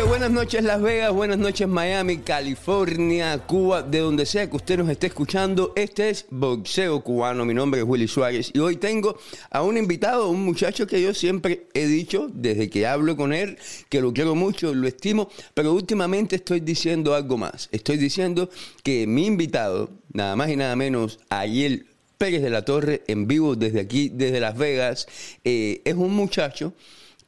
Buenas noches, Las Vegas, buenas noches Miami, California, Cuba, de donde sea que usted nos esté escuchando. Este es Boxeo Cubano, mi nombre es Willy Suárez y hoy tengo a un invitado, un muchacho que yo siempre he dicho desde que hablo con él, que lo quiero mucho, lo estimo, pero últimamente estoy diciendo algo más. Estoy diciendo que mi invitado, nada más y nada menos, ayer Pérez de la Torre, en vivo desde aquí, desde Las Vegas, eh, es un muchacho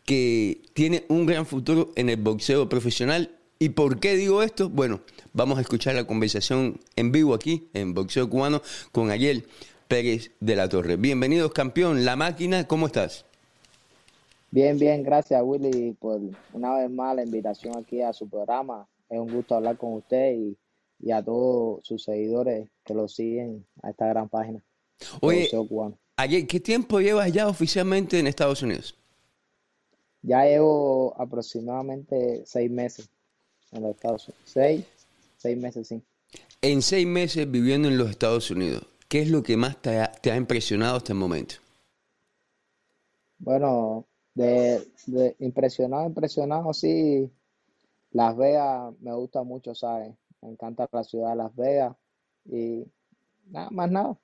que tiene un gran futuro en el boxeo profesional. ¿Y por qué digo esto? Bueno, vamos a escuchar la conversación en vivo aquí, en Boxeo Cubano, con Ayel Pérez de la Torre. Bienvenidos, campeón. La máquina, ¿cómo estás? Bien, bien, gracias Willy por una vez más la invitación aquí a su programa. Es un gusto hablar con usted y, y a todos sus seguidores que lo siguen a esta gran página. Oye, Ayel, ¿qué tiempo llevas ya oficialmente en Estados Unidos? Ya llevo aproximadamente seis meses en los Estados Unidos. Seis, seis meses, sí. En seis meses viviendo en los Estados Unidos, ¿qué es lo que más te ha, impresionado hasta el momento? Bueno, de, de, impresionado, impresionado, sí. Las Vegas me gusta mucho, ¿sabes? Me encanta la ciudad de Las Vegas y nada más nada.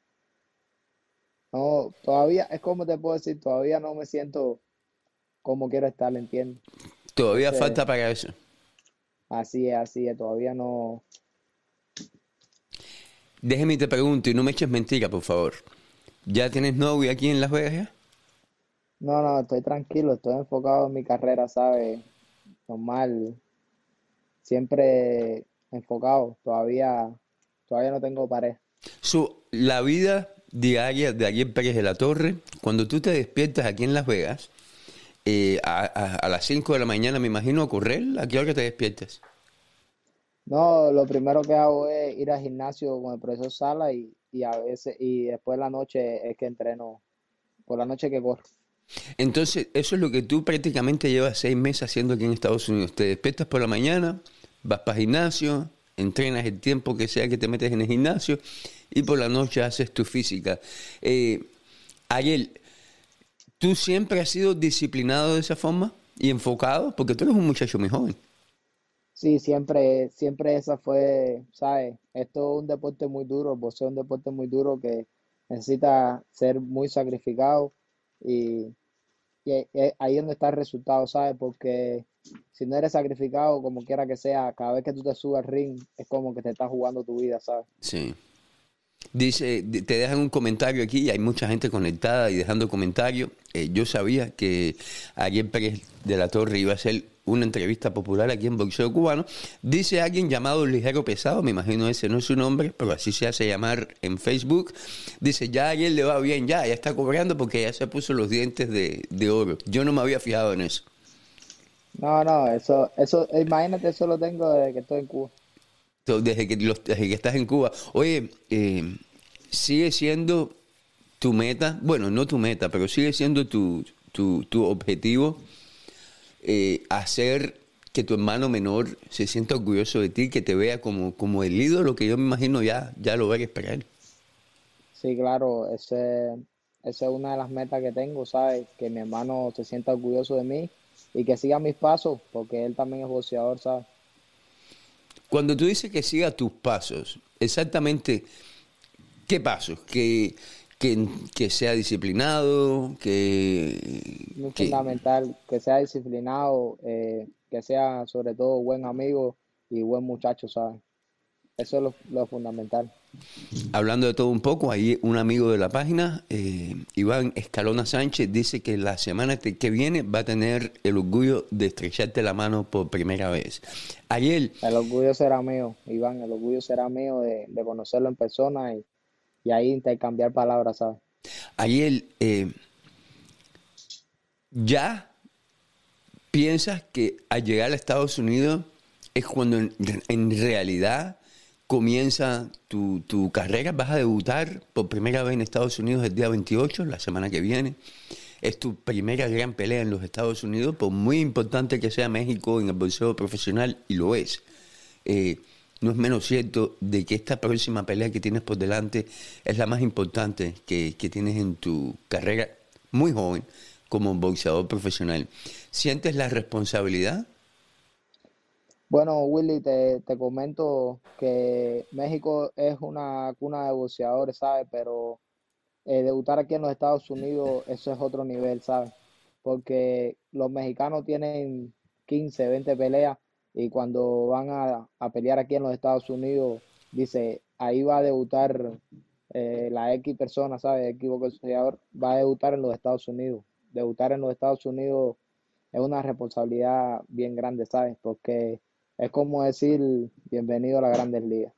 No, todavía, es como te puedo decir, todavía no me siento como quiero estar, entiendo. Todavía falta para eso. Así es, así es, todavía no. Déjeme te pregunto y no me eches mentira, por favor. ¿Ya tienes novia aquí en Las Vegas ya? No, no, estoy tranquilo, estoy enfocado en mi carrera, ¿sabes? Normal. Siempre enfocado, todavía, todavía no tengo pareja. Su, la vida diaria de en Pérez de la Torre, cuando tú te despiertas aquí en Las Vegas, eh, a, las 5 de la mañana, me imagino, a correr? ¿A qué hora te despiertas? No, lo primero que hago es ir al gimnasio con el profesor Sala y, a veces, y después de la noche es que entreno, por la noche que corro. Entonces, eso es lo que tú prácticamente llevas seis meses haciendo aquí en Estados Unidos. Te despiertas por la mañana, vas para el gimnasio, entrenas el tiempo que sea que te metes en el gimnasio y por la noche haces tu física. Eh, ayer, ¿Tú siempre has sido disciplinado de esa forma y enfocado? Porque tú eres un muchacho muy joven. Sí, siempre, siempre esa fue, ¿sabes? Esto es un deporte muy duro, el boxeo es un deporte muy duro que necesita ser muy sacrificado y, y ahí es donde está el resultado, ¿sabes? Porque si no eres sacrificado, como quiera que sea, cada vez que tú te subes al ring, es como que te estás jugando tu vida, ¿sabes? Sí. Dice, te dejan un comentario aquí, y hay mucha gente conectada y dejando comentarios. Eh, yo sabía que ayer Pérez de la Torre iba a hacer una entrevista popular aquí en Boxeo Cubano. Dice alguien llamado Ligero Pesado, me imagino ese no es su nombre, pero así se hace llamar en Facebook. Dice, ya ayer le va bien, ya, ya está cobrando porque ya se puso los dientes de, de oro. Yo no me había fijado en eso. No, no, eso, eso, imagínate, eso lo tengo desde que estoy en Cuba desde que, que estás en Cuba. Oye, eh, sigue siendo tu meta, bueno, no tu meta, pero sigue siendo tu, tu, objetivo eh, hacer que tu hermano menor se sienta orgulloso de ti, que te vea como, como el ídolo que yo me imagino ya, ya lo ver esperar. Sí, claro, ese, esa es una de las metas que tengo, ¿sabes? Que mi hermano se sienta orgulloso de mí y que siga mis pasos, porque él también es boxeador, ¿sabes? Cuando tú dices que siga tus pasos, exactamente, ¿qué pasos? Que, que, sea disciplinado, que... Muy fundamental, que sea disciplinado, eh, que sea sobre todo buen amigo y buen muchacho, ¿sabes? Eso es lo, fundamental. Hablando de todo un poco, ahí un amigo de la página, eh, Iván Escalona Sánchez, dice que la semana que viene va a tener el orgullo de estrecharte la mano por primera vez. Ayer... El orgullo será mío, Iván, el orgullo será mío de, conocerlo en persona y, y, ahí intercambiar palabras, ¿sabes? Ayer, eh, ¿ya piensas que al llegar a Estados Unidos es cuando en realidad comienza tu, carrera, vas a debutar por primera vez en Estados Unidos el día 28, la semana que viene. Es tu primera gran pelea en los Estados Unidos, por muy importante que sea México en el bolseo profesional, y lo es. Eh, no es menos cierto de que esta próxima pelea que tienes por delante es la más importante que, que tienes en tu carrera muy joven como boxeador profesional. ¿Sientes la responsabilidad Bueno, Willy, te, te comento que México es una cuna de boxeadores, ¿sabes? Pero eh, debutar aquí en los Estados Unidos, eso es otro nivel, ¿sabes? Porque los mexicanos tienen 15, 20 peleas y cuando van a, a pelear aquí en los Estados Unidos, dice, ahí va a debutar eh, la X persona, ¿sabes? X boxeador va a debutar en los Estados Unidos. Debutar en los Estados Unidos es una responsabilidad bien grande, ¿sabes? Porque es como decir, bienvenido a las grandes ligas.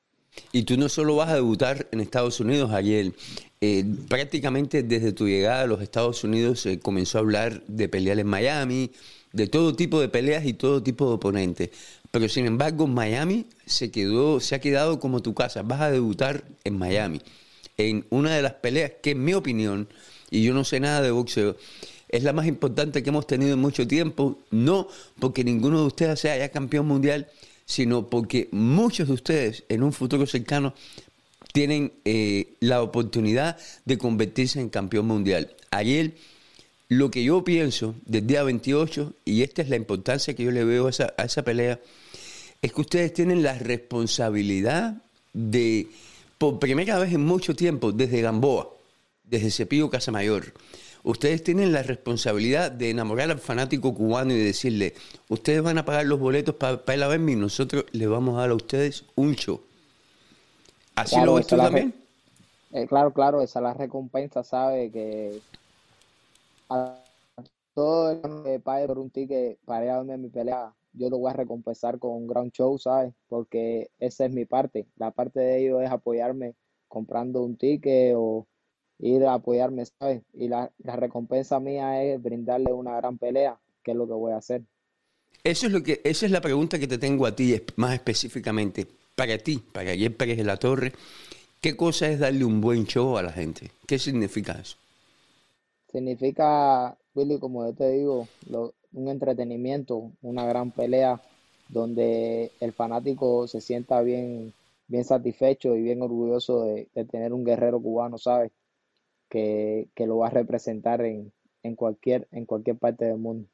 Y tú no solo vas a debutar en Estados Unidos, ayer, eh, prácticamente desde tu llegada a los Estados Unidos se comenzó a hablar de pelear en Miami, de todo tipo de peleas y todo tipo de oponentes. Pero sin embargo, Miami se quedó, se ha quedado como tu casa. Vas a debutar en Miami, en una de las peleas que, en mi opinión, y yo no sé nada de boxeo, es la más importante que hemos tenido en mucho tiempo, no porque ninguno de ustedes sea ya campeón mundial, sino porque muchos de ustedes en un futuro cercano tienen eh, la oportunidad de convertirse en campeón mundial. Ayer, lo que yo pienso del día 28, y esta es la importancia que yo le veo a esa, a esa pelea, es que ustedes tienen la responsabilidad de, por primera vez en mucho tiempo, desde Gamboa, desde Cepillo Casamayor, ustedes tienen la responsabilidad de enamorar al fanático cubano y decirle, ustedes van a pagar los boletos para ir a verme y nosotros les vamos a dar a ustedes un show. ¿Así lo ves tú también? Eh, claro, claro, esa es la recompensa, ¿sabe? Que a todo el que pague por un ticket para ir a verme mi pelea, yo lo voy a recompensar con un gran show, ¿sabes? Porque esa es mi parte. La parte de ellos es apoyarme comprando un ticket o ir a apoyarme, ¿sabes? Y la, recompensa mía es brindarle una gran pelea, que es lo que voy a hacer. Eso es lo que, esa es la pregunta que te tengo a ti más específicamente. Para ti, para ayer Pérez de la Torre, ¿qué cosa es darle un buen show a la gente? ¿Qué significa eso? Significa, Willy, como yo te digo, un entretenimiento, una gran pelea donde el fanático se sienta bien, bien satisfecho y bien orgulloso de, de tener un guerrero cubano, ¿sabes? Que, lo va a representar en, cualquier, en cualquier parte del mundo.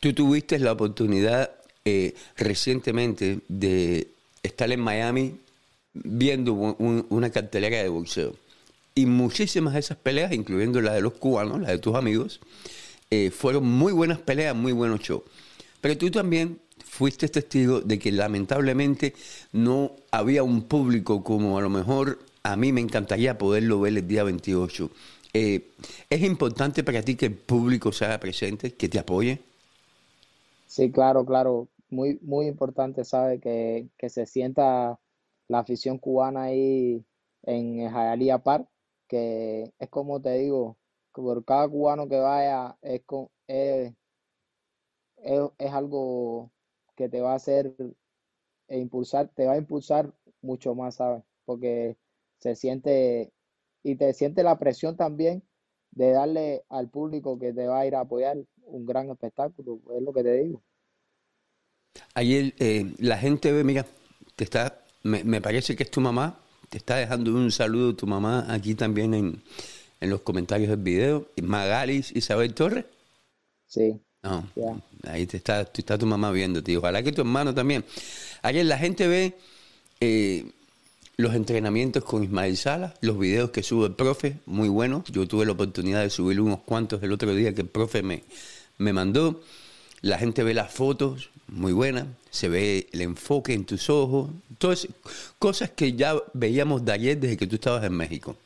Tú tuviste la oportunidad eh, recientemente de estar en Miami viendo una cartelera de boxeo. Y muchísimas de esas peleas, incluyendo la de los cubanos, la de tus amigos, eh, fueron muy buenas peleas, muy buenos shows. Pero tú también fuiste testigo de que lamentablemente no había un público como a lo mejor a mí me encantaría poderlo ver el día 28. Eh, ¿Es importante para ti que el público sea presente, que te apoye? Sí, claro, claro. Muy, muy importante, ¿sabe? Que, se sienta la afición cubana ahí en Hialeah Park, que es como te digo, por cada cubano que vaya es, es, es, algo que te va a hacer e impulsar, te va a impulsar mucho más, ¿sabes? Porque se siente y te siente la presión también de darle al público que te va a ir a apoyar un gran espectáculo, es lo que te digo. Ayer eh, la gente ve, mira, te está, me, parece que es tu mamá, te está dejando un saludo tu mamá aquí también en, en los comentarios del video. Magalis Isabel Torres. Sí. ahí te está, está tu mamá viendo, tío. Ojalá que tu hermano también. Ayer la gente ve eh, los entrenamientos con Ismael Sala, los videos que sube el profe, muy buenos. Yo tuve la oportunidad de subir unos cuantos el otro día que el profe me, me mandó. La gente ve las fotos, muy buenas, se ve el enfoque en tus ojos, todas cosas que ya veíamos de ayer desde que tú estabas en México.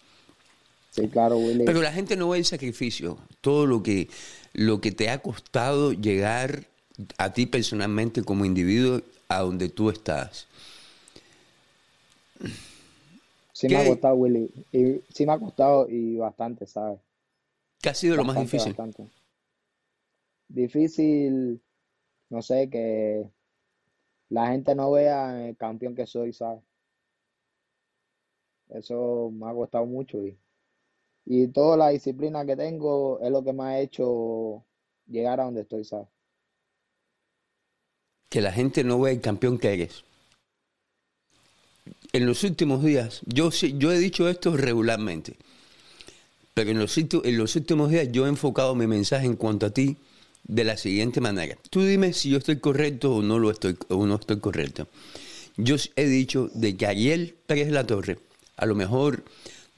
Sí, claro, Willy. Pero la gente no ve el sacrificio, todo lo que, lo que te ha costado llegar a ti personalmente como individuo a donde tú estás. Sí me ha costado, Willy. Y, sí me ha costado y bastante, ¿sabes? ¿Qué ha sido lo más difícil? Difícil, no sé, que la gente no vea el campeón que soy, ¿sabes? Eso me ha costado mucho y, y toda la disciplina que tengo es lo que me ha hecho llegar a donde estoy, ¿sabes? Que la gente no vea el campeón que eres en los últimos días, yo, yo he dicho esto regularmente, pero en los, últimos días yo he enfocado mi mensaje en cuanto a ti de la siguiente manera. Tú dime si yo estoy correcto o no lo estoy o no estoy correcto. Yo he dicho de que Ariel Pérez La Torre a lo mejor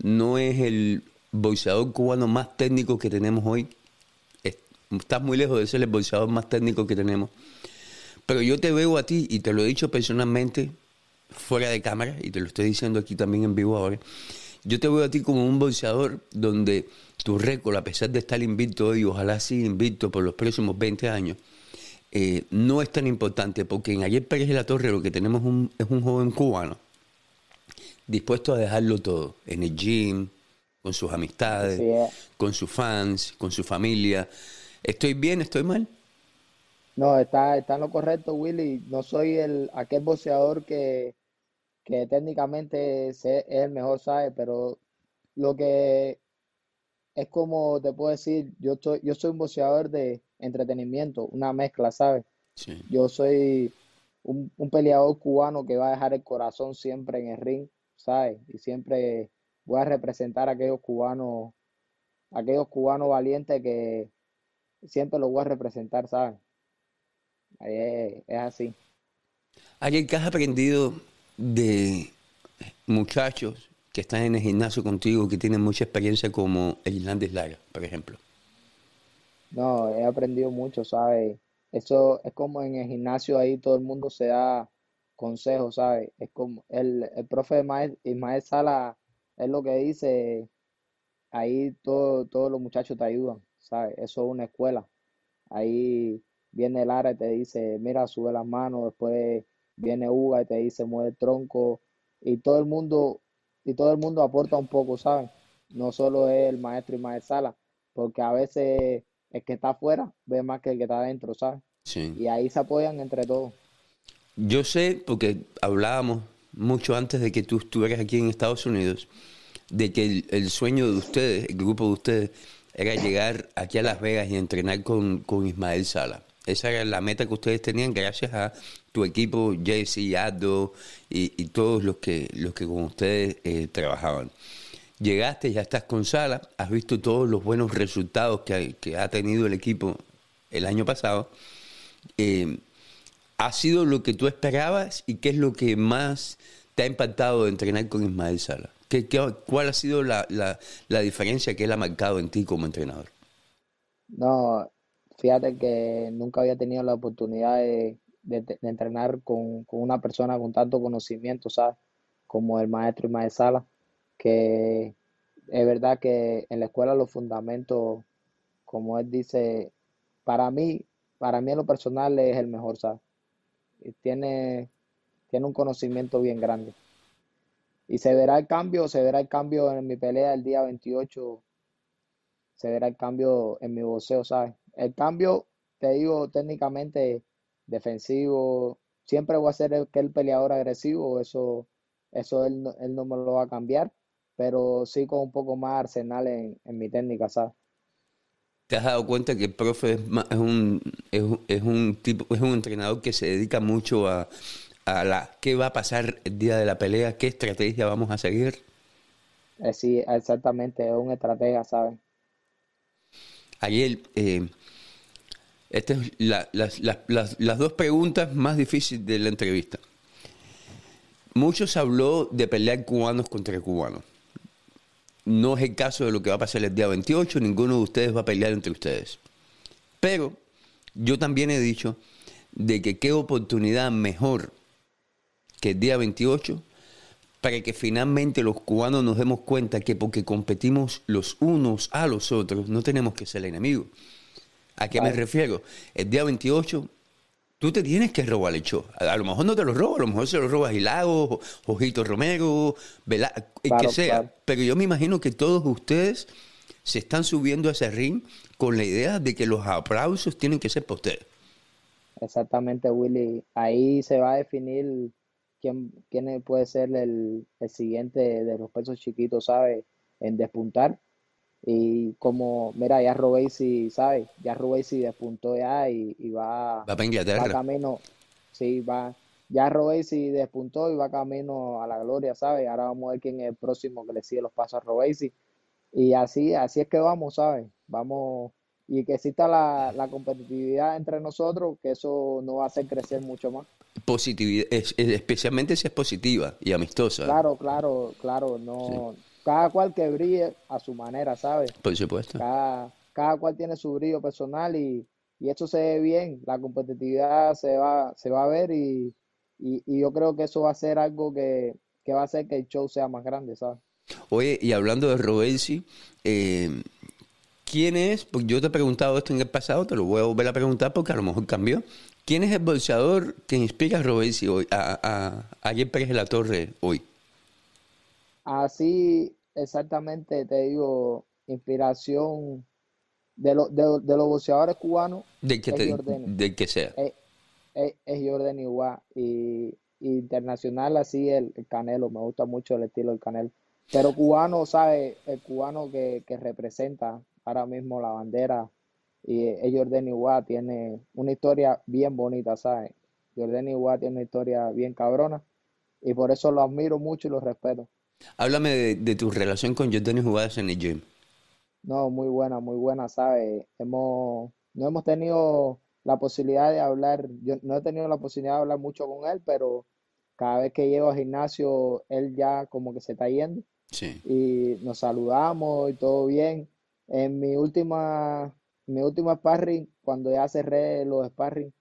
no es el boxeador cubano más técnico que tenemos hoy. Estás muy lejos de ser el boxeador más técnico que tenemos. Pero yo te veo a ti, y te lo he dicho personalmente, fuera de cámara, y te lo estoy diciendo aquí también en vivo ahora, yo te veo a ti como un boxeador donde tu récord, a pesar de estar invicto hoy, ojalá siga invicto por los próximos 20 años, eh, no es tan importante, porque en Ayer Pérez de la Torre lo que tenemos es un joven cubano dispuesto a dejarlo todo, en el gym, con sus amistades, con sus fans, con su familia. ¿Estoy bien? ¿Estoy mal? No, está, está en lo correcto, Willy. No soy el aquel boxeador que, que técnicamente es, el mejor, ¿sabes? Pero lo que es como te puedo decir, yo, estoy, yo soy un boxeador de entretenimiento, una mezcla, ¿sabes? Yo soy un, un peleador cubano que va a dejar el corazón siempre en el ring ¿sabes? Y siempre voy a representar a aquellos cubanos, aquellos cubanos valientes que siempre los voy a representar, ¿sabes? Es, es así. ¿Alguien que has aprendido de muchachos que están en el gimnasio contigo, que tienen mucha experiencia como el Hernández Lara, por ejemplo? No, he aprendido mucho, ¿sabes? Eso es como en el gimnasio ahí todo el mundo se da consejo, ¿sabes? Es como el, el profe Ismael Sala es lo que dice, ahí todo, todos los muchachos te ayudan, ¿sabes? Eso es una escuela. Ahí viene Lara y te dice, mira, sube las manos, después viene Uga y te dice, mueve el tronco, y todo el mundo, y todo el mundo aporta un poco, ¿sabes? No solo es el maestro Ismael Sala, porque a veces el que está afuera ve más que el que está adentro, ¿sabes? Sí. Y ahí se apoyan entre todos. Yo sé, porque hablábamos mucho antes de que tú estuvieras aquí en Estados Unidos, de que el, sueño de ustedes, el grupo de ustedes, era llegar aquí a Las Vegas y entrenar con, con Ismael Sala. Esa era la meta que ustedes tenían gracias a tu equipo, Jesse, Addo y, todos los que, los que con ustedes eh, trabajaban. Llegaste, ya estás con Sala, has visto todos los buenos resultados que, que ha tenido el equipo el año pasado. Eh, ¿Ha sido lo que tú esperabas y qué es lo que más te ha impactado de entrenar con Ismael Sala? ¿Qué, cuál ha sido la, diferencia que él ha marcado en ti como entrenador? No, fíjate que nunca había tenido la oportunidad de, entrenar con, una persona con tanto conocimiento, ¿sabes? Como el maestro Ismael Sala, que es verdad que en la escuela los fundamentos, como él dice, para mí, para mí en lo personal es el mejor, ¿sabes? tiene, tiene un conocimiento bien grande. Y se verá el cambio, se verá el cambio en mi pelea el día 28, se verá el cambio en mi boxeo, ¿sabes? El cambio, te digo, técnicamente defensivo, siempre voy a ser el, que el peleador agresivo, eso, eso él, él no me lo va a cambiar, pero sí con un poco más arsenal en, en mi técnica, ¿sabes? ¿Te has dado cuenta que el profe es, un, es, un tipo, es un entrenador que se dedica mucho a, la qué va a pasar el día de la pelea, qué estrategia vamos a seguir? Eh, sí, exactamente, es un estratega, ¿sabes? Ayer, eh, estas las, las, las dos preguntas más difíciles de la entrevista. Muchos habló de pelear cubanos contra cubanos. No es el caso de lo que va a pasar el día 28, ninguno de ustedes va a pelear entre ustedes. Pero yo también he dicho de que qué oportunidad mejor que el día 28 para que finalmente los cubanos nos demos cuenta que porque competimos los unos a los otros no tenemos que ser enemigos. ¿A qué me refiero? El día 28 tú te tienes que robar el show. A, lo mejor no te lo robas, a lo mejor se lo robas Hilago, Ojito Romero, el que sea. Pero yo me imagino que todos ustedes se están subiendo a ese ring con la idea de que los aplausos tienen que ser para ustedes. Exactamente, Willy. Ahí se va a definir quién, quién puede ser el, el siguiente de los pesos chiquitos, ¿sabes? En despuntar y como, mira, ya Robesi, ¿sabes? Ya Robesi despuntó ya y, va, va para Inglaterra. Va camino, sí, va. Ya Robesi despuntó y va camino a la gloria, ¿sabes? Ahora vamos a ver quién es el próximo que le sigue los pasos a Robesi. Y así, así es que vamos, ¿sabes? Vamos, y que exista la, la competitividad entre nosotros, que eso nos va a hacer crecer mucho más. Positividad, especialmente si es positiva y amistosa. Claro, claro, claro, no, cada cual que brille a su manera, ¿sabes? Por supuesto. Cada, cada cual tiene su brillo personal y, y eso se ve bien, la competitividad se va, se va a ver y, y, yo creo que eso va a ser algo que, que, va a hacer que el show sea más grande, ¿sabes? Oye, y hablando de Robesi, eh, ¿quién es? Porque yo te he preguntado esto en el pasado, te lo voy a volver a preguntar porque a lo mejor cambió. ¿Quién es el bolseador que inspira a Robesi hoy, a, a, a Pérez de la Torre hoy? Así, exactamente, te digo, inspiración de, lo, de, los boxeadores cubanos. De que, de que sea. Es, es, Jordan igual. Y, internacional, así el, Canelo. Me gusta mucho el estilo del Canelo. Pero cubano, ¿sabes? El cubano que, que representa ahora mismo la bandera. Y es Jordan igual. Tiene una historia bien bonita, ¿sabes? Jordan igual tiene una historia bien cabrona. Y por eso lo admiro mucho y lo respeto. Háblame de, de tu relación con Jordan Igual en el gym. No, muy buena, muy buena, ¿sabes? Hemos, no hemos tenido la posibilidad de hablar, yo no he tenido la posibilidad de hablar mucho con él, pero cada vez que llego al gimnasio, él ya como que se está yendo. Sí. Y nos saludamos y todo bien. En mi última, mi última sparring, cuando ya cerré los sparring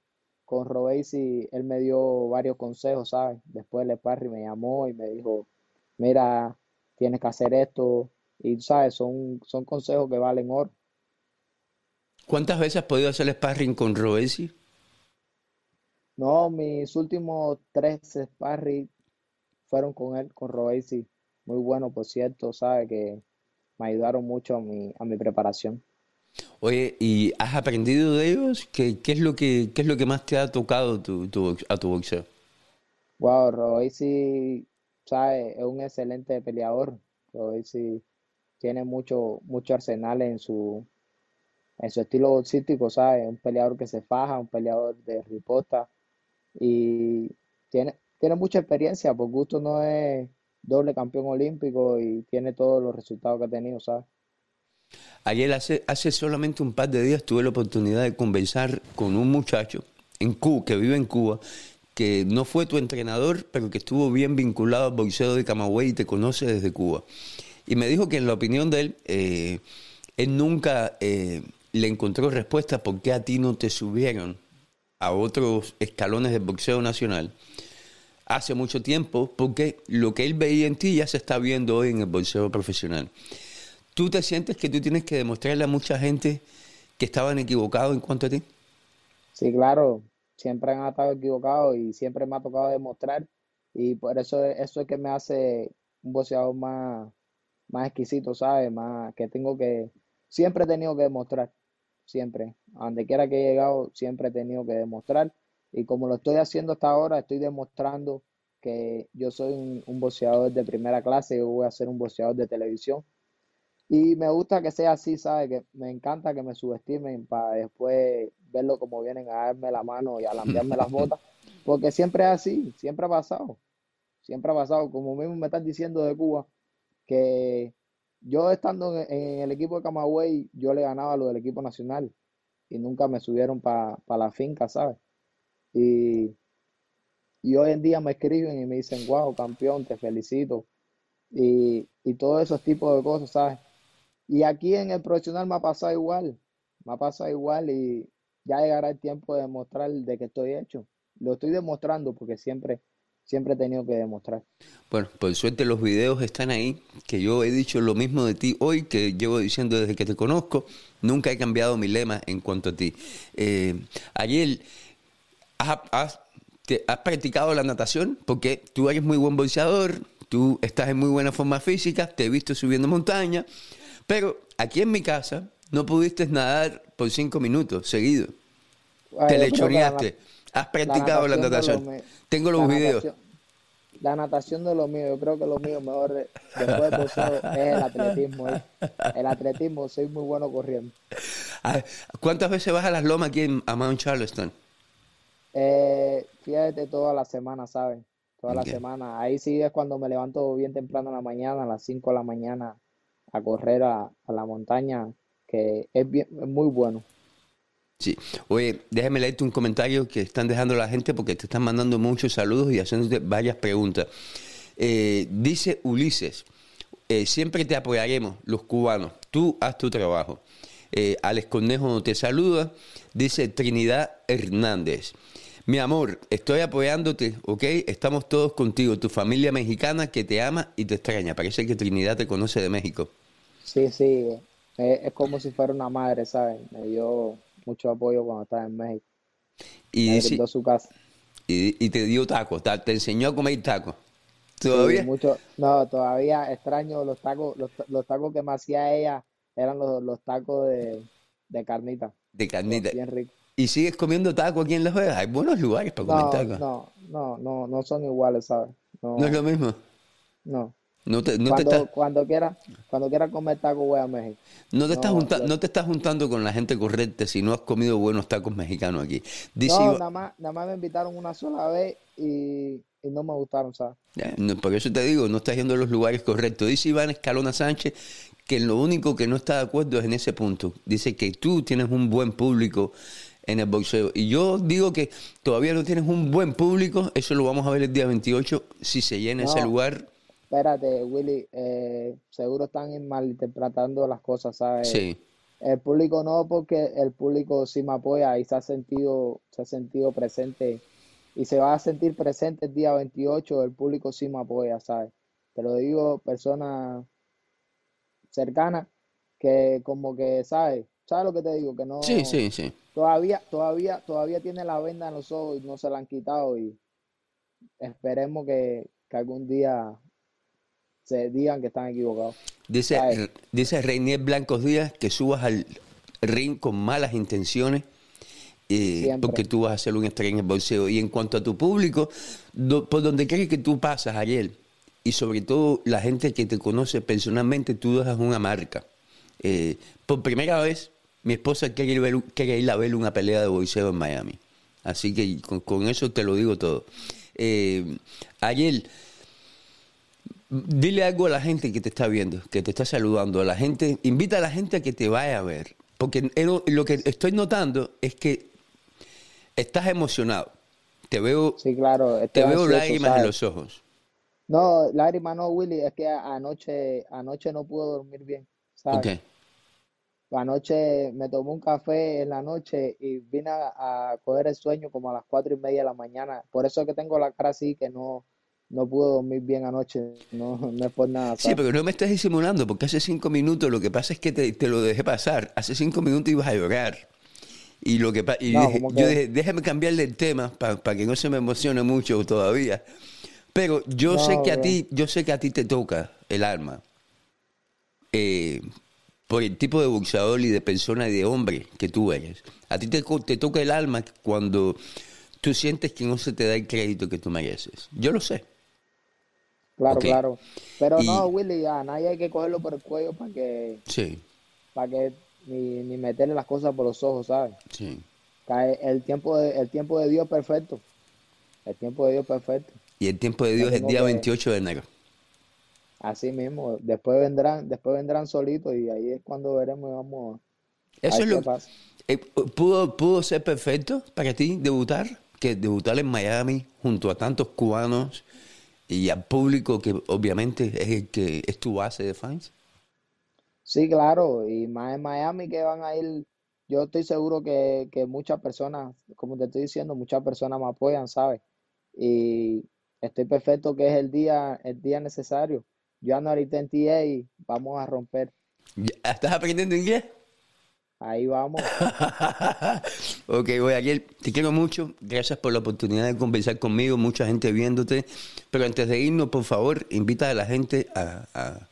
con Robesi, él me dio varios consejos, ¿sabes? Después del sparring me llamó y me dijo, mira, tienes que hacer esto, y, ¿sabes? Son, son consejos que valen oro. ¿Cuántas veces has podido hacer sparring con Robesi? No, mis últimos tres sparring fueron con él, con Robesi. Muy bueno, por cierto, ¿sabes? Que me ayudaron mucho a mi, a mi preparación. Oye, ¿y has aprendido de ellos? ¿Qué, qué es, lo que, qué es lo que más te ha tocado tu, tu, a tu boxeo? Wow, Robesi, ¿sabes? Es un excelente peleador. Robesi tiene mucho, mucho arsenal en su, en su estilo boxístico, ¿sabes? Un peleador que se faja, un peleador de riposta y tiene, tiene mucha experiencia, por gusto no es doble campeón olímpico y tiene todos los resultados que ha tenido, ¿sabes? Ayer, hace, solamente un par de días, tuve la oportunidad de conversar con un muchacho en Cuba, que vive en Cuba, que no fue tu entrenador, pero que estuvo bien vinculado al boxeo de Camagüey y te conoce desde Cuba. Y me dijo que en la opinión de él, eh, él nunca eh, le encontró respuesta por qué a ti no te subieron a otros escalones del boxeo nacional hace mucho tiempo, porque lo que él veía en ti ya se está viendo hoy en el boxeo profesional. ¿Tú te sientes que tú tienes que demostrarle a mucha gente que estaban equivocados en cuanto a ti? Sí, claro, siempre han estado equivocados y siempre me ha tocado demostrar y por eso eso es que me hace un boxeador más, más exquisito, ¿sabes? Más que tengo que, siempre he tenido que demostrar, siempre, a donde quiera que he llegado, siempre he tenido que demostrar. Y como lo estoy haciendo hasta ahora, estoy demostrando que yo soy un, un boxeador de primera clase, yo voy a ser un boxeador de televisión. Y me gusta que sea así, ¿sabes? Que me encanta que me subestimen para después verlo como vienen a darme la mano y a lampiarme las botas. Porque siempre es así, siempre ha pasado. Siempre ha pasado. Como mismo me están diciendo de Cuba, que yo estando en, el equipo de Camagüey, yo le ganaba a lo del equipo nacional y nunca me subieron para la finca, ¿sabes? Y, y hoy en día me escriben y me dicen, wow, campeón, te felicito. Y, y todos esos tipos de cosas, ¿sabes? Y aquí en el profesional me ha pasado igual, me ha pasado igual y ya llegará el tiempo de demostrar de que estoy hecho. Lo estoy demostrando porque siempre siempre he tenido que demostrar. Bueno, por suerte los videos están ahí, que yo he dicho lo mismo de ti hoy, que llevo diciendo desde que te conozco, nunca he cambiado mi lema en cuanto a ti. Eh, ayer, ¿has, practicado la natación? Porque tú eres muy buen bolseador, tú estás en muy buena forma física, te he visto subiendo montaña, pero aquí en mi casa no pudiste nadar por cinco minutos seguidos. te le choreaste. Has practicado la natación. Tengo los videos. la natación de lo mío, yo creo que lo mío mejor después de eso es el atletismo. ¿eh? El atletismo, soy muy bueno corriendo. ¿Cuántas veces vas a las lomas aquí en, a Mount Charleston? Eh, fíjate, toda la semana, ¿sabes? Toda la semana. Ahí sí es cuando me levanto bien temprano en la mañana, a las 5 de la mañana, a correr a, la montaña que es, bien, es muy bueno. Sí. Oye, déjame leerte un comentario que están dejando la gente porque te están mandando muchos saludos y haciéndote varias preguntas. Eh, dice Ulises, eh, siempre te apoyaremos, los cubanos. Tú haz tu trabajo. Eh, Alex Cornejo te saluda. Dice Trinidad Hernández. Mi amor, estoy apoyándote, ¿ok? Estamos todos contigo, tu familia mexicana que te ama y te extraña. Parece que Trinidad te conoce de México. Sí, sí, es, como si fuera una madre, ¿sabes? Me dio mucho apoyo cuando estaba en México. Y, dice, su casa. Y, te dio tacos, te, enseñó a comer tacos. ¿Todavía? mucho, no, todavía extraño los tacos, los, tacos que me hacía ella eran los, tacos de, carnita. De carnita. Bien rico. ¿Y sigues comiendo tacos aquí en Las Vegas? Hay buenos lugares para comer tacos. No, no, no, no son iguales, ¿sabes? No, ¿No es lo mismo? No. No te, cuando, cuando quiera cuando quiera comer tacos voy a México. No te, estás no te estás juntando con la gente correcta si no has comido buenos tacos mexicanos aquí. no, nada más, nada más me invitaron una sola vez y, no me gustaron, ¿sabes? por eso te digo, no estás yendo a los lugares correctos. Dice Iván Escalona Sánchez que lo único que no está de acuerdo es en ese punto. Dice que tú tienes un buen público en el boxeo. Y yo digo que todavía no tienes un buen público, eso lo vamos a ver el día 28, si se llena ese lugar espérate, Willy, eh, seguro están malinterpretando las cosas, ¿sabes? Sí. El público no, porque el público sí me apoya y se ha sentido, se ha sentido presente y se va a sentir presente el día 28, el público sí me apoya, ¿sabes? Te lo digo, personas cercanas que como que, ¿sabes? ¿Sabes lo que te digo? Que no... Sí, sí, sí. Todavía, todavía, todavía tiene la venda en los ojos y no se la han quitado y esperemos que, que algún día se digan que están equivocados. Dice, dice Reinier Blancos Díaz que subas al ring con malas intenciones. Eh, porque tú vas a ser un estrella en el bolseo. Y en cuanto a tu público, por donde crees que tú pasas, Ariel, y sobre todo la gente que te conoce personalmente, tú dejas una marca. Eh, por primera vez, mi esposa quiere ir, a ver una pelea de bolseo en Miami. Así que con, eso te lo digo todo. Eh, Ariel, Dile algo a la gente que te está viendo, que te está saludando, a la gente, invita a la gente a que te vaya a ver, porque lo que estoy notando es que estás emocionado. Te veo, sí, claro, te veo lágrimas en los ojos. No, lágrimas no, Willy, es que anoche, anoche no pude dormir bien, ¿sabes? Anoche me tomé un café en la noche y vine a, a, coger el sueño como a las cuatro y media de la mañana. Por eso es que tengo la cara así, que no, no pude dormir bien anoche, no, no es por nada. Sí, pero no me estás disimulando, porque hace cinco minutos lo que pasa es que te, lo dejé pasar. Hace cinco minutos ibas a llorar. Y lo que y yo dije, déjame cambiarle el tema para que no se me emocione mucho todavía. Pero yo sé que a ti, yo sé que a ti te toca el alma. Eh, por el tipo de boxeador y de persona y de hombre que tú eres. A ti te, te toca el alma cuando tú sientes que no se te da el crédito que tú mereces. Yo lo sé. Claro, claro. Pero no, Willy, a nadie hay que cogerlo por el cuello para que. Sí. Para que ni, ni meterle las cosas por los ojos, ¿sabes? Sí. El tiempo, de, el tiempo de Dios perfecto. El tiempo de Dios perfecto. Y el tiempo de Dios es el día 28 de enero. Así mismo. Después vendrán, después vendrán solitos y ahí es cuando veremos y vamos a. Eso es lo eh, ¿pudo, ¿Pudo ser perfecto para ti debutar? Que debutar en Miami junto a tantos cubanos y al público que obviamente es el que es tu base de fans. Sí, claro, y más en Miami que van a ir, yo estoy seguro que, muchas personas, como te estoy diciendo, muchas personas me apoyan, ¿sabes? Y estoy perfecto que es el día, el día necesario. Yo ando ahorita en TA y vamos a romper. ¿Estás aprendiendo inglés? Ahí vamos. ok, voy ayer, te quiero mucho. Gracias por la oportunidad de conversar conmigo, mucha gente viéndote. Pero antes de irnos, por favor, invita a la gente a,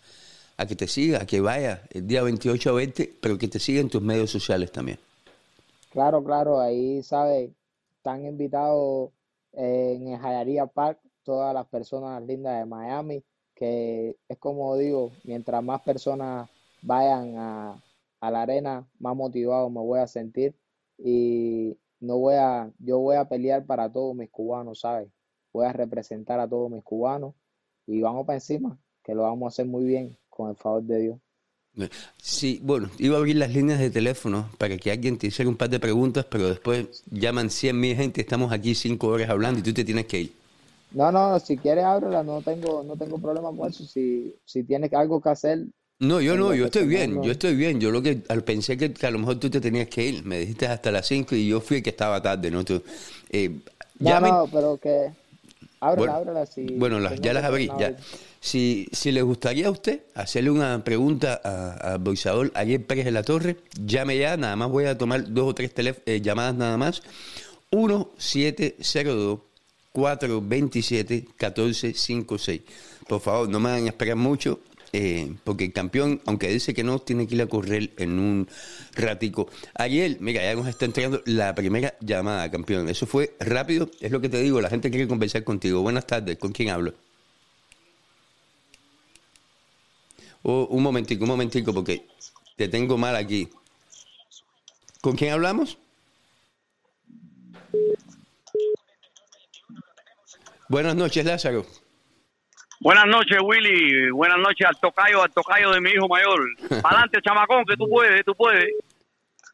que te siga, a que vaya el día 28 a verte, pero que te siga en tus medios sociales también. Claro, claro, ahí, ¿sabes? Están invitados en el Hayaria Park todas las personas lindas de Miami, que es como digo, mientras más personas vayan a la arena, más motivado me voy a sentir y no voy a, yo voy a pelear para todos mis cubanos, ¿sabes? Voy a representar a todos mis cubanos y vamos para encima, que lo vamos a hacer muy bien con el favor de Dios. Sí, bueno, iba a abrir las líneas de teléfono para que alguien te hiciera un par de preguntas, pero después llaman 100 mil gente, estamos aquí cinco horas hablando y tú te tienes que ir. No, no, si quieres ábrela, no tengo, no tengo problema con eso. Si, si tienes algo que hacer. No, yo no, yo estoy bien, yo estoy bien. Yo lo que pensé que, que a lo mejor tú te tenías que ir, me dijiste hasta las 5 y yo fui el que estaba tarde, ¿no? Tú, eh, No, llamen- no, pero que. Ábrela, Bueno. Si Bueno, las- ya las abrí. Ya. Si, si le gustaría a usted hacerle una pregunta a- al boxeador Ayer Pérez de la Torre, llame ya, nada más voy a tomar dos o tres eh, llamadas nada más. 1702-427-1456. Por favor, no me hagan esperar mucho, eh, porque el campeón, aunque dice que no, tiene que ir a correr en un ratico. Ayer, mira, ya nos está entregando la primera llamada, campeón. Eso fue rápido, es lo que te digo, la gente quiere conversar contigo. Buenas tardes, ¿con quién hablo? Oh, un momentico, un momentico, porque te tengo mal aquí. ¿Con quién hablamos? Buenas noches, Lázaro. Buenas noches, Willy. Buenas noches al tocayo, al tocayo de mi hijo mayor. Adelante, chamacón, que tú puedes, tú puedes.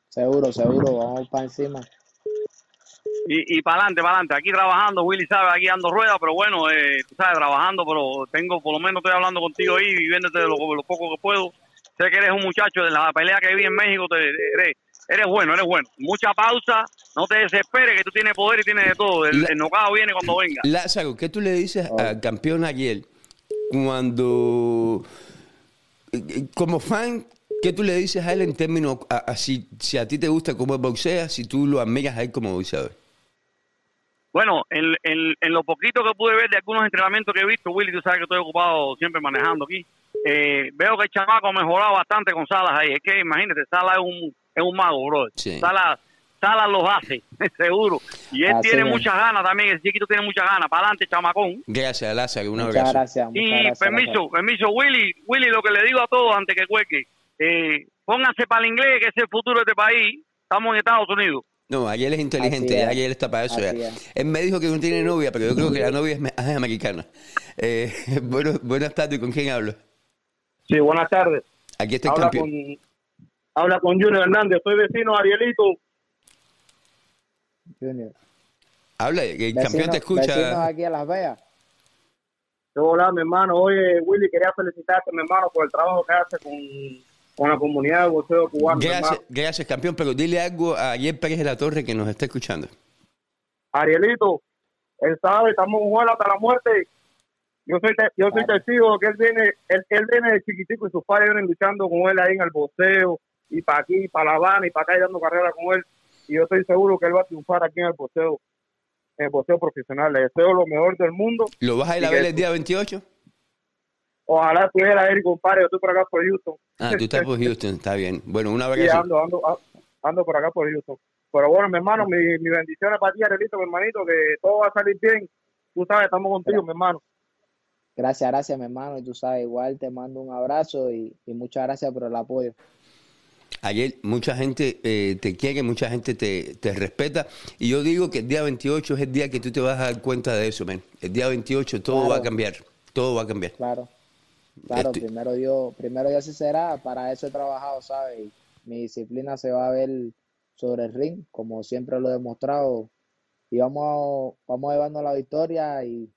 Seguro, seguro, vamos para encima. Y, y para adelante, para adelante. Aquí trabajando, Willy sabe, aquí dando ruedas, pero bueno, eh, tú sabes, trabajando, pero tengo, por lo menos estoy hablando contigo ahí, viviéndote de lo, lo poco que puedo. Sé que eres un muchacho de la pelea que vi en México, te, eres, eres bueno, eres bueno. Mucha pausa, no te desesperes, que tú tienes poder y tienes de todo. El, La- el nocao viene cuando venga. Lázaro, ¿qué tú le dices al campeón ayer cuando, eh, como fan, qué tú le dices a él en términos, a, a si, si a ti te gusta cómo boxea, si tú lo admiras a él como boxeador? Bueno, en, en, en lo poquito que pude ver de algunos entrenamientos que he visto, Willy, tú sabes que estoy ocupado siempre manejando aquí, eh, veo que el chamaco ha mejorado bastante con Salas ahí. Es que imagínate, Salas es un, es un mago, bro. Sí. Salas, Salas los hace, seguro. Y él Así tiene muchas ganas también, el chiquito tiene muchas ganas. Para adelante, chamacón. Gracias, Lázaro, un Muchas abrazo. gracias, muchas Y gracias. permiso, Rafael. permiso, Willy, Willy, lo que le digo a todos antes que cuelgue, eh, pónganse para el inglés, que es el futuro de este país. Estamos en Estados Unidos. No, ayer es inteligente, es. ayer está para eso. ya. Así es. Él me dijo que no tiene novia, pero yo creo que la novia es, me- es americana. Eh, bueno, buenas tardes, ¿con quién hablo? Sí, buenas tardes. Aquí está el Habla campeón. con, habla con Junior Hernández. Soy vecino de Arielito. Junior. Habla, el campeón te escucha. aquí a Las Vegas. Hola, mi hermano. Oye, Willy, quería felicitarte, mi hermano, por el trabajo que hace con, con la comunidad de boxeo cubano. Gracias, gracias, campeón, pero dile algo a ayer Pérez de la Torre que nos está escuchando. Arielito, él sabe, estamos en juego hasta la muerte. Yo soy, te- yo soy testigo de que él viene, él, él viene de chiquitico y sus padres vienen luchando con él ahí en el boxeo, y para aquí, para La Habana, y para acá, y dando carrera con él. Y yo estoy seguro que él va a triunfar aquí en el boxeo, en el boxeo profesional. Le deseo lo mejor del mundo. ¿Lo vas a ir a ver el día 28? Ojalá pudiera ir, compadre. Yo estoy por acá por Houston. Ah, tú estás por Houston, está bien. Bueno, un Sí, abrazo. ando, ando, ando por acá por Houston. Pero bueno, mi hermano, mi, mi bendiciones para ti, Arelito, mi hermanito, que todo va a salir bien. Tú sabes, estamos contigo, mi hermano. Gracias, gracias, mi hermano. Y tú sabes, igual te mando un abrazo y, y muchas gracias por el apoyo. Ayer mucha gente eh, te quiere, mucha gente te, te respeta. Y yo digo que el día 28 es el día que tú te vas a dar cuenta de eso, men. El día 28 todo Claro. va a cambiar. Todo va a cambiar. Claro, claro, Estoy- primero Dios, primero Dios sí será, para eso he trabajado, ¿sabes? Y mi disciplina se va a ver sobre el ring, como siempre lo he demostrado, y vamos, vamos llevando la victoria y,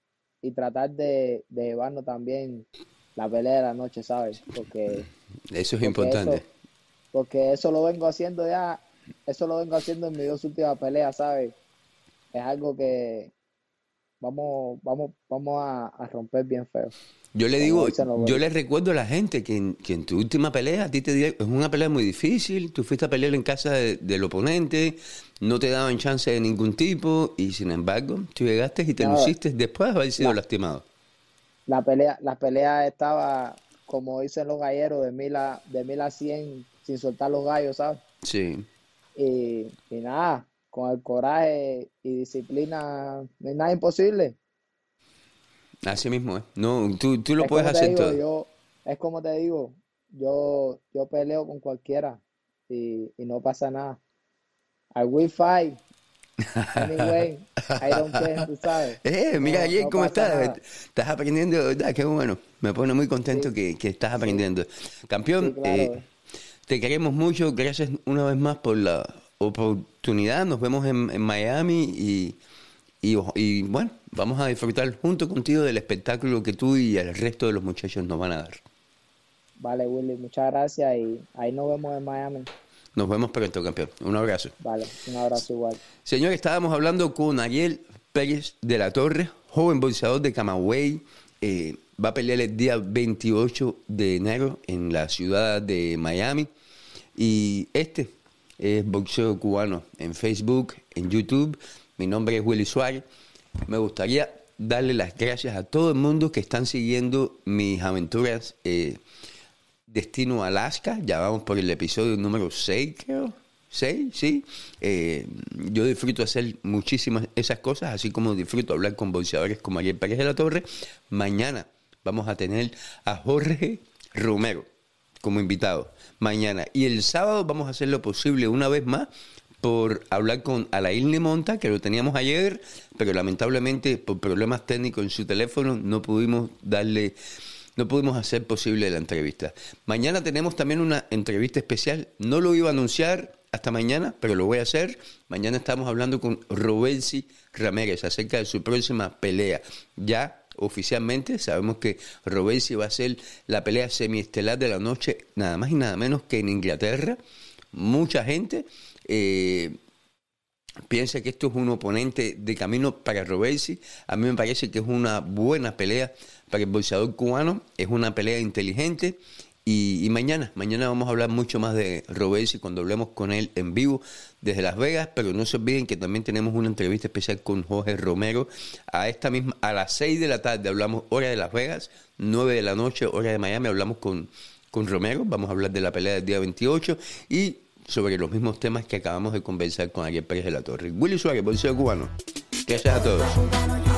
y tratar de, de llevarnos también la pelea de la noche, ¿sabes? Porque, Eso es porque importante. eso, porque eso lo vengo haciendo ya, eso lo vengo haciendo en mis dos últimas peleas, ¿sabes? Es algo que vamos, vamos, vamos a, a romper bien feo. Yo le digo, yo le recuerdo a la gente que en, que en tu última pelea a ti te dieron, es una pelea muy difícil, tú fuiste a pelear en casa de- del oponente, no te daban chance de ningún tipo y sin embargo tú llegaste y te luciste después de haber sido la- lastimado. La pelea, la pelea estaba, como dicen los galleros, de mil a, de mil a cien sin soltar los gallos, ¿sabes? Sí. Y, y nada, con el coraje y disciplina, no hay nada imposible. Así mismo, ¿eh? No, tú, tú lo Es puedes hacer digo, todo. yo, es como te digo, yo, yo peleo con cualquiera y, y no pasa nada. I will fight Anyway, I don't care, tú sabes. Eh, mira, No- no ¿cómo estás? nada. Estás aprendiendo, ¿verdad? Qué bueno. Me pone muy contento Sí. que, que estás aprendiendo. Campeón, Sí, claro. eh, te queremos mucho. Gracias una vez más por la oportunidad. Nos vemos en, en Miami y, y, y, bueno, vamos a disfrutar junto contigo del espectáculo que tú y el resto de los muchachos nos van a dar. Vale, Willy, muchas gracias y ahí nos vemos en Miami. Nos vemos pronto, campeón. Un abrazo. Vale, un abrazo igual. Señor, estábamos hablando con Ariel Pérez de la Torre, joven boxeador de Camagüey. Eh, va a pelear el día 28 de enero en la ciudad de Miami. Y este es boxeo cubano en Facebook, en YouTube. Mi nombre es Willy Suárez. Me gustaría darle las gracias a todo el mundo que están siguiendo mis aventuras. eh, Destino Alaska, ya vamos por el episodio número 6, creo. 6, sí. Eh, yo disfruto hacer muchísimas esas cosas, así como disfruto hablar con boxeadores como Ariel Pérez de la Torre. Mañana vamos a tener a Jorge Romero como invitado. Mañana. Y el sábado vamos a hacer lo posible una vez más por hablar con Alain Limonta, que lo teníamos ayer, pero lamentablemente por problemas técnicos en su teléfono no pudimos darle no pudimos hacer posible la entrevista. Mañana tenemos también una entrevista especial. No lo iba a anunciar hasta mañana, pero lo voy a hacer. Mañana estamos hablando con Robelsi Ramírez acerca de su próxima pelea. Ya oficialmente sabemos que Robelsi va a ser la pelea semiestelar de la noche, nada más y nada menos que en Inglaterra. Mucha gente eh, piensa que esto es un oponente de camino para Robesi. A mí me parece que es una buena pelea para el boxeador cubano. Es una pelea inteligente. Y, mañana, mañana vamos a hablar mucho más de Robesi cuando hablemos con él en vivo desde Las Vegas. Pero no se olviden que también tenemos una entrevista especial con Jorge Romero. A esta misma, a las 6 de la tarde hablamos hora de Las Vegas, 9 de la noche, hora de Miami, hablamos con, con Romero. Vamos a hablar de la pelea del día 28 y sobre los mismos temas que acabamos de conversar con Ariel Pérez de la Torre. Willy Suárez, bolseo cubano. Gracias a todos.